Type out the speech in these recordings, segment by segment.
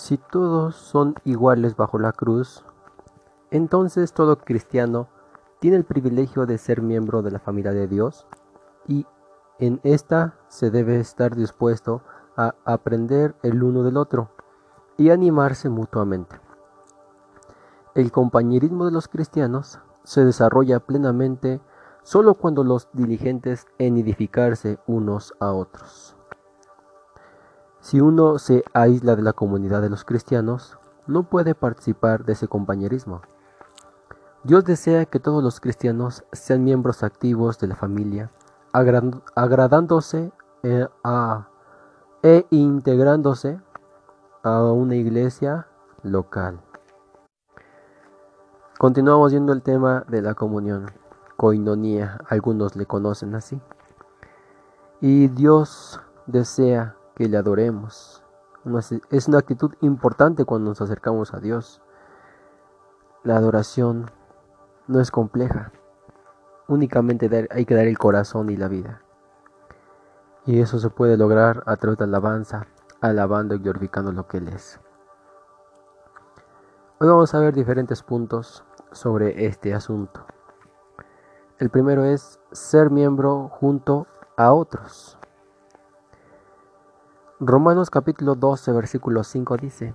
Si todos son iguales bajo la cruz, entonces todo cristiano tiene el privilegio de ser miembro de la familia de Dios y en esta se debe estar dispuesto a aprender el uno del otro y animarse mutuamente. El compañerismo de los cristianos se desarrolla plenamente solo cuando los diligentes en edificarse unos a otros. Si uno se aísla de la comunidad de los cristianos, no puede participar de ese compañerismo. Dios desea que todos los cristianos sean miembros activos de la familia, agradándose eh, e integrándose a una iglesia local. Continuamos viendo el tema de la comunión, coinonía, algunos le conocen así. Y Dios desea que le adoremos. Es una actitud importante cuando nos acercamos a Dios. La adoración no es compleja. Únicamente hay que dar el corazón y la vida. Y eso se puede lograr a través de alabanza, alabando y glorificando lo que Él es. Hoy vamos a ver diferentes puntos sobre este asunto. El primero es ser miembro junto a otros. Romanos capítulo 12 versículo 5 dice,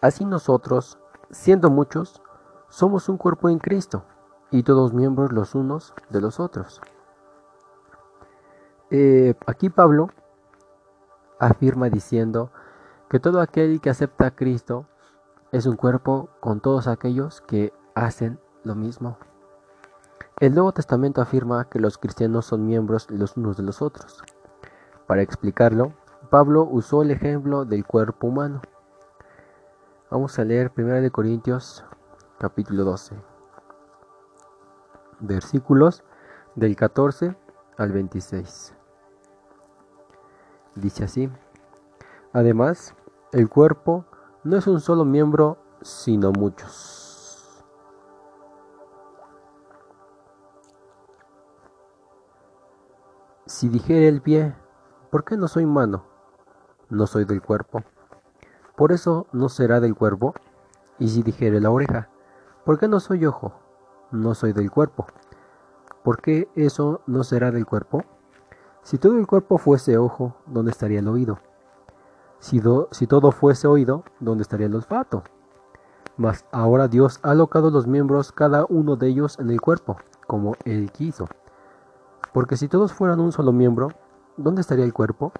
Así nosotros, siendo muchos, somos un cuerpo en Cristo y todos miembros los unos de los otros. Eh, aquí Pablo afirma diciendo que todo aquel que acepta a Cristo es un cuerpo con todos aquellos que hacen lo mismo. El Nuevo Testamento afirma que los cristianos son miembros los unos de los otros. Para explicarlo, Pablo usó el ejemplo del cuerpo humano. Vamos a leer 1 Corintios capítulo 12, versículos del 14 al 26. Dice así, además, el cuerpo no es un solo miembro, sino muchos. Si dijere el pie, ¿por qué no soy mano? No soy del cuerpo. Por eso no será del cuerpo. Y si dijere la oreja, ¿por qué no soy ojo? No soy del cuerpo. ¿Por qué eso no será del cuerpo? Si todo el cuerpo fuese ojo, ¿dónde estaría el oído? Si, si todo fuese oído, ¿dónde estaría el olfato? Mas ahora Dios ha alocado los miembros cada uno de ellos en el cuerpo, como Él quiso. Porque si todos fueran un solo miembro, ¿dónde estaría el cuerpo?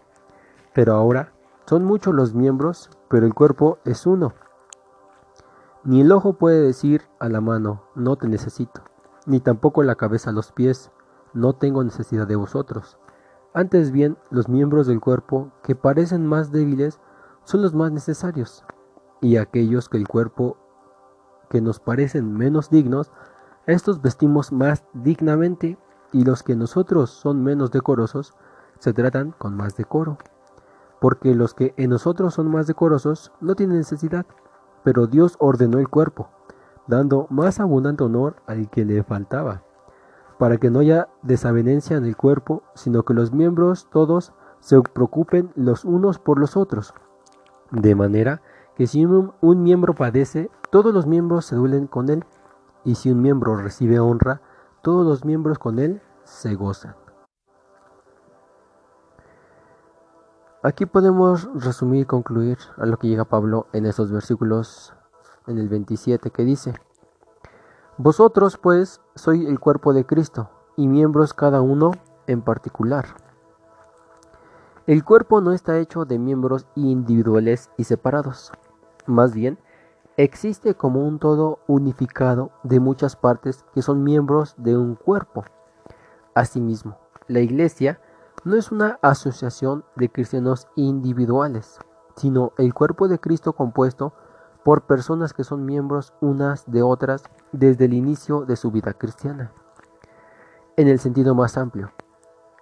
Pero ahora son muchos los miembros, pero el cuerpo es uno. Ni el ojo puede decir a la mano, no te necesito, ni tampoco la cabeza a los pies, no tengo necesidad de vosotros. Antes bien, los miembros del cuerpo que parecen más débiles son los más necesarios, y aquellos que el cuerpo que nos parecen menos dignos, estos vestimos más dignamente y los que nosotros son menos decorosos se tratan con más decoro. Porque los que en nosotros son más decorosos no tienen necesidad, pero Dios ordenó el cuerpo, dando más abundante honor al que le faltaba, para que no haya desavenencia en el cuerpo, sino que los miembros todos se preocupen los unos por los otros. De manera que si un, un miembro padece, todos los miembros se duelen con él, y si un miembro recibe honra, todos los miembros con él se gozan. Aquí podemos resumir y concluir a lo que llega Pablo en estos versículos en el 27 que dice, Vosotros pues sois el cuerpo de Cristo y miembros cada uno en particular. El cuerpo no está hecho de miembros individuales y separados, más bien Existe como un todo unificado de muchas partes que son miembros de un cuerpo. Asimismo, la Iglesia no es una asociación de cristianos individuales, sino el cuerpo de Cristo compuesto por personas que son miembros unas de otras desde el inicio de su vida cristiana. En el sentido más amplio,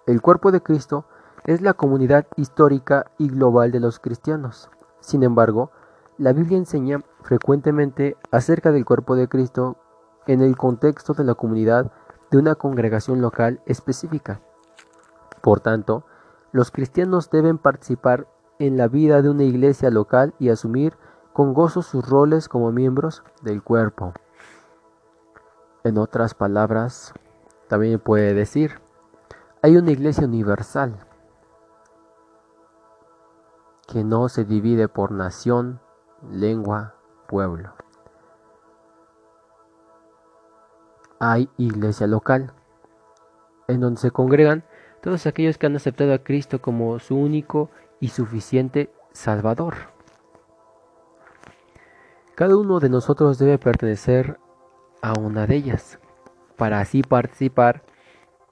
el cuerpo de Cristo es la comunidad histórica y global de los cristianos. Sin embargo, la Biblia enseña frecuentemente acerca del cuerpo de Cristo en el contexto de la comunidad de una congregación local específica. Por tanto, los cristianos deben participar en la vida de una iglesia local y asumir con gozo sus roles como miembros del cuerpo. En otras palabras, también puede decir, hay una iglesia universal que no se divide por nación, lengua, pueblo. Hay iglesia local, en donde se congregan todos aquellos que han aceptado a Cristo como su único y suficiente Salvador. Cada uno de nosotros debe pertenecer a una de ellas, para así participar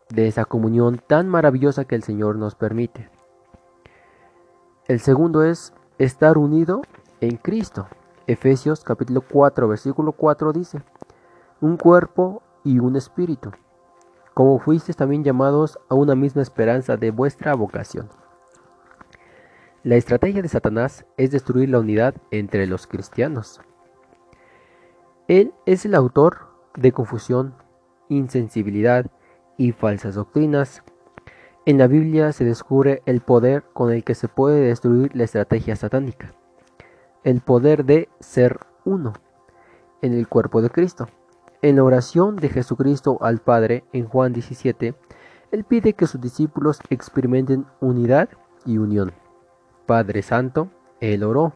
de esa comunión tan maravillosa que el Señor nos permite. El segundo es estar unido en Cristo. Efesios capítulo 4 versículo 4 dice, un cuerpo y un espíritu, como fuisteis también llamados a una misma esperanza de vuestra vocación. La estrategia de Satanás es destruir la unidad entre los cristianos. Él es el autor de confusión, insensibilidad y falsas doctrinas, en la Biblia se descubre el poder con el que se puede destruir la estrategia satánica, el poder de ser uno en el cuerpo de Cristo. En la oración de Jesucristo al Padre en Juan 17, Él pide que sus discípulos experimenten unidad y unión. Padre Santo, Él oró.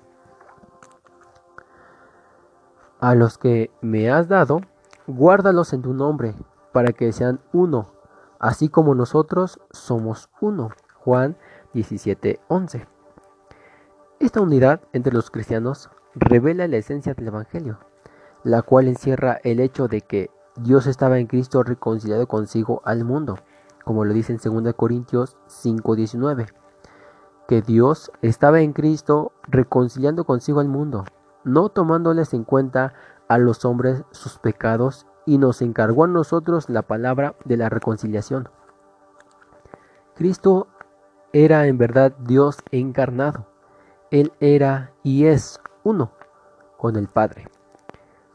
A los que me has dado, guárdalos en tu nombre, para que sean uno así como nosotros somos uno. Juan 17:11. Esta unidad entre los cristianos revela la esencia del Evangelio, la cual encierra el hecho de que Dios estaba en Cristo reconciliado consigo al mundo, como lo dice en 2 Corintios 5:19, que Dios estaba en Cristo reconciliando consigo al mundo, no tomándoles en cuenta a los hombres sus pecados y nos encargó a nosotros la palabra de la reconciliación. Cristo era en verdad Dios encarnado. Él era y es uno con el Padre.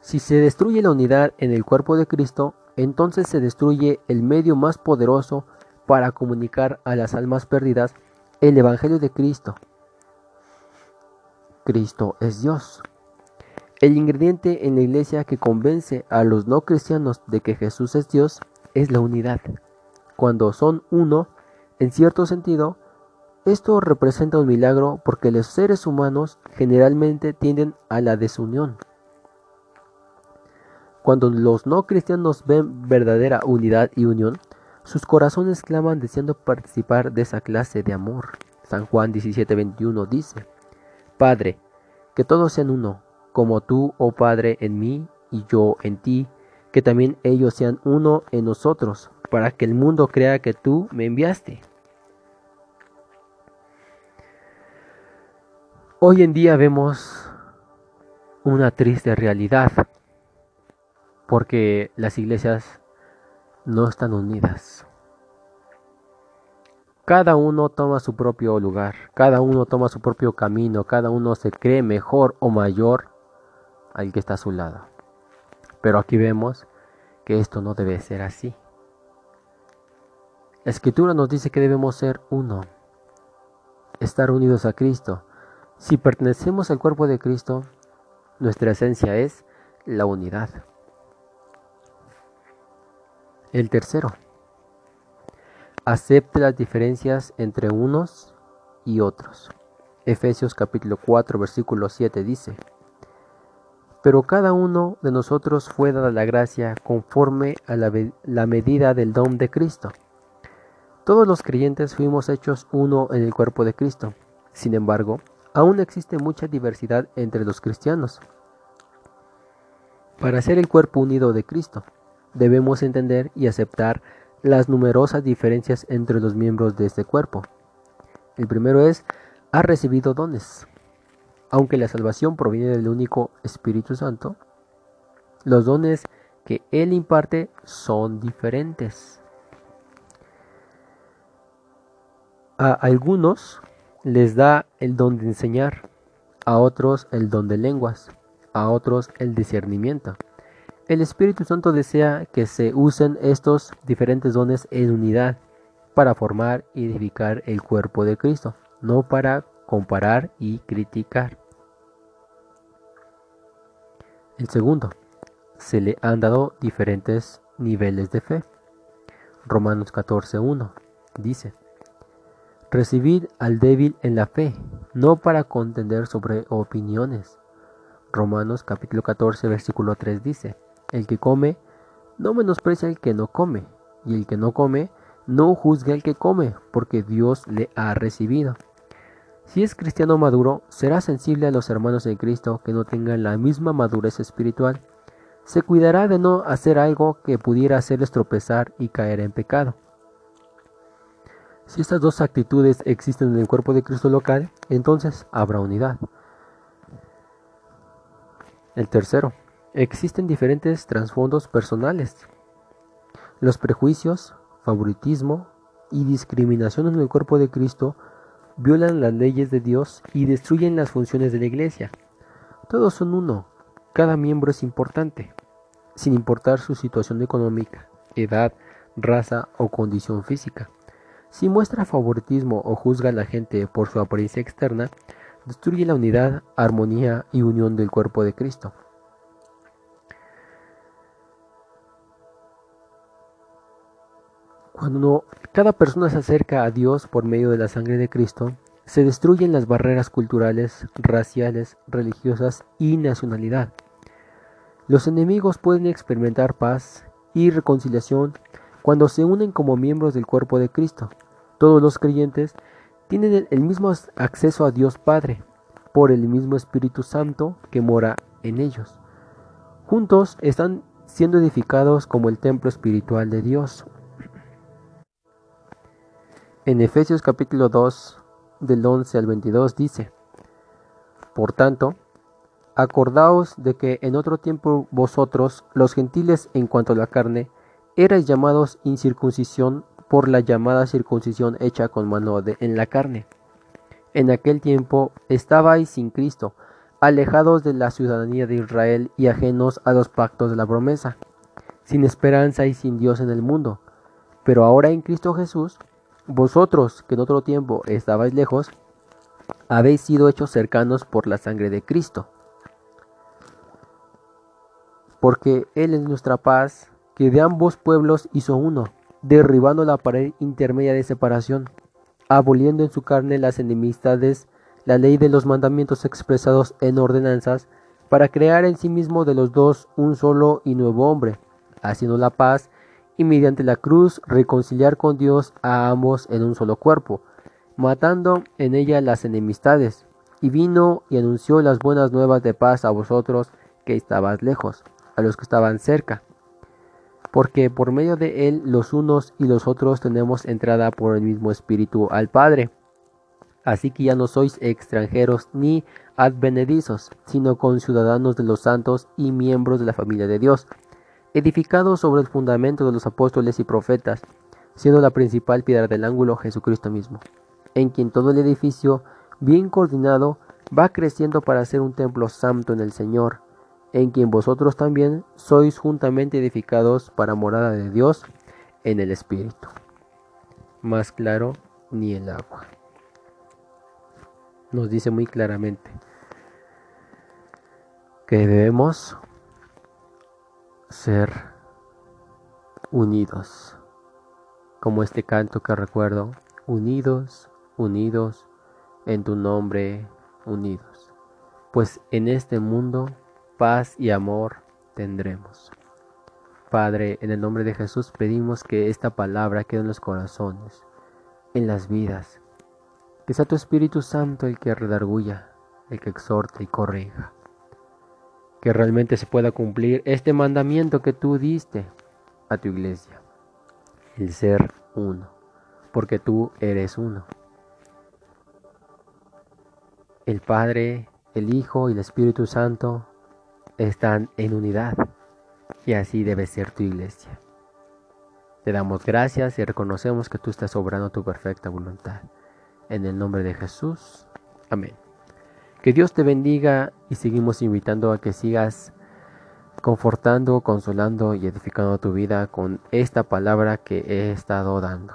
Si se destruye la unidad en el cuerpo de Cristo, entonces se destruye el medio más poderoso para comunicar a las almas perdidas el Evangelio de Cristo. Cristo es Dios. El ingrediente en la iglesia que convence a los no cristianos de que Jesús es Dios es la unidad. Cuando son uno, en cierto sentido, esto representa un milagro porque los seres humanos generalmente tienden a la desunión. Cuando los no cristianos ven verdadera unidad y unión, sus corazones claman deseando participar de esa clase de amor. San Juan 17:21 dice, Padre, que todos sean uno, como tú, oh Padre, en mí y yo en ti, que también ellos sean uno en nosotros, para que el mundo crea que tú me enviaste. Hoy en día vemos una triste realidad, porque las iglesias no están unidas. Cada uno toma su propio lugar, cada uno toma su propio camino, cada uno se cree mejor o mayor al que está a su lado. Pero aquí vemos que esto no debe ser así. La escritura nos dice que debemos ser uno, estar unidos a Cristo. Si pertenecemos al cuerpo de Cristo, nuestra esencia es la unidad. El tercero, acepte las diferencias entre unos y otros. Efesios capítulo 4 versículo 7 dice, pero cada uno de nosotros fue dada la gracia conforme a la, medida del don de Cristo. Todos los creyentes fuimos hechos uno en el cuerpo de Cristo. Sin embargo, aún existe mucha diversidad entre los cristianos. Para ser el cuerpo unido de Cristo, debemos entender y aceptar las numerosas diferencias entre los miembros de este cuerpo. El primero es, ha recibido dones. Aunque la salvación proviene del único Espíritu Santo, los dones que Él imparte son diferentes. A algunos les da el don de enseñar, a otros el don de lenguas, a otros el discernimiento. El Espíritu Santo desea que se usen estos diferentes dones en unidad para formar y edificar el cuerpo de Cristo, no para comparar y criticar. El segundo, se le han dado diferentes niveles de fe. Romanos 14.1 dice, Recibid al débil en la fe, no para contender sobre opiniones. Romanos capítulo 14 versículo 3 dice, El que come, no menosprecia al que no come, y el que no come, no juzgue al que come, porque Dios le ha recibido. Si es cristiano maduro, será sensible a los hermanos de Cristo que no tengan la misma madurez espiritual. Se cuidará de no hacer algo que pudiera hacerles tropezar y caer en pecado. Si estas dos actitudes existen en el cuerpo de Cristo local, entonces habrá unidad. El tercero, existen diferentes trasfondos personales. Los prejuicios, favoritismo y discriminación en el cuerpo de Cristo violan las leyes de Dios y destruyen las funciones de la iglesia. Todos son uno, cada miembro es importante, sin importar su situación económica, edad, raza o condición física. Si muestra favoritismo o juzga a la gente por su apariencia externa, destruye la unidad, armonía y unión del cuerpo de Cristo. Cuando cada persona se acerca a Dios por medio de la sangre de Cristo, se destruyen las barreras culturales, raciales, religiosas y nacionalidad. Los enemigos pueden experimentar paz y reconciliación cuando se unen como miembros del cuerpo de Cristo. Todos los creyentes tienen el mismo acceso a Dios Padre por el mismo Espíritu Santo que mora en ellos. Juntos están siendo edificados como el templo espiritual de Dios. En Efesios capítulo 2, del 11 al 22 dice, Por tanto, acordaos de que en otro tiempo vosotros, los gentiles en cuanto a la carne, erais llamados incircuncisión por la llamada circuncisión hecha con mano de, en la carne. En aquel tiempo estabais sin Cristo, alejados de la ciudadanía de Israel y ajenos a los pactos de la promesa, sin esperanza y sin Dios en el mundo. Pero ahora en Cristo Jesús, vosotros, que en otro tiempo estabais lejos, habéis sido hechos cercanos por la sangre de Cristo. Porque Él es nuestra paz, que de ambos pueblos hizo uno, derribando la pared intermedia de separación, aboliendo en su carne las enemistades, la ley de los mandamientos expresados en ordenanzas, para crear en sí mismo de los dos un solo y nuevo hombre, haciendo la paz y mediante la cruz reconciliar con Dios a ambos en un solo cuerpo, matando en ella las enemistades, y vino y anunció las buenas nuevas de paz a vosotros que estabas lejos, a los que estaban cerca, porque por medio de él los unos y los otros tenemos entrada por el mismo Espíritu al Padre. Así que ya no sois extranjeros ni advenedizos, sino conciudadanos de los santos y miembros de la familia de Dios edificado sobre el fundamento de los apóstoles y profetas, siendo la principal piedra del ángulo Jesucristo mismo, en quien todo el edificio, bien coordinado, va creciendo para ser un templo santo en el Señor, en quien vosotros también sois juntamente edificados para morada de Dios en el Espíritu. Más claro ni el agua. Nos dice muy claramente que debemos ser unidos, como este canto que recuerdo, unidos, unidos, en tu nombre, unidos, pues en este mundo paz y amor tendremos. Padre, en el nombre de Jesús pedimos que esta palabra quede en los corazones, en las vidas, que sea tu Espíritu Santo el que redarguya, el que exhorte y corrija que realmente se pueda cumplir este mandamiento que tú diste a tu iglesia, el ser uno, porque tú eres uno. El Padre, el Hijo y el Espíritu Santo están en unidad y así debe ser tu iglesia. Te damos gracias y reconocemos que tú estás obrando tu perfecta voluntad. En el nombre de Jesús. Amén. Que Dios te bendiga y seguimos invitando a que sigas confortando, consolando y edificando tu vida con esta palabra que he estado dando.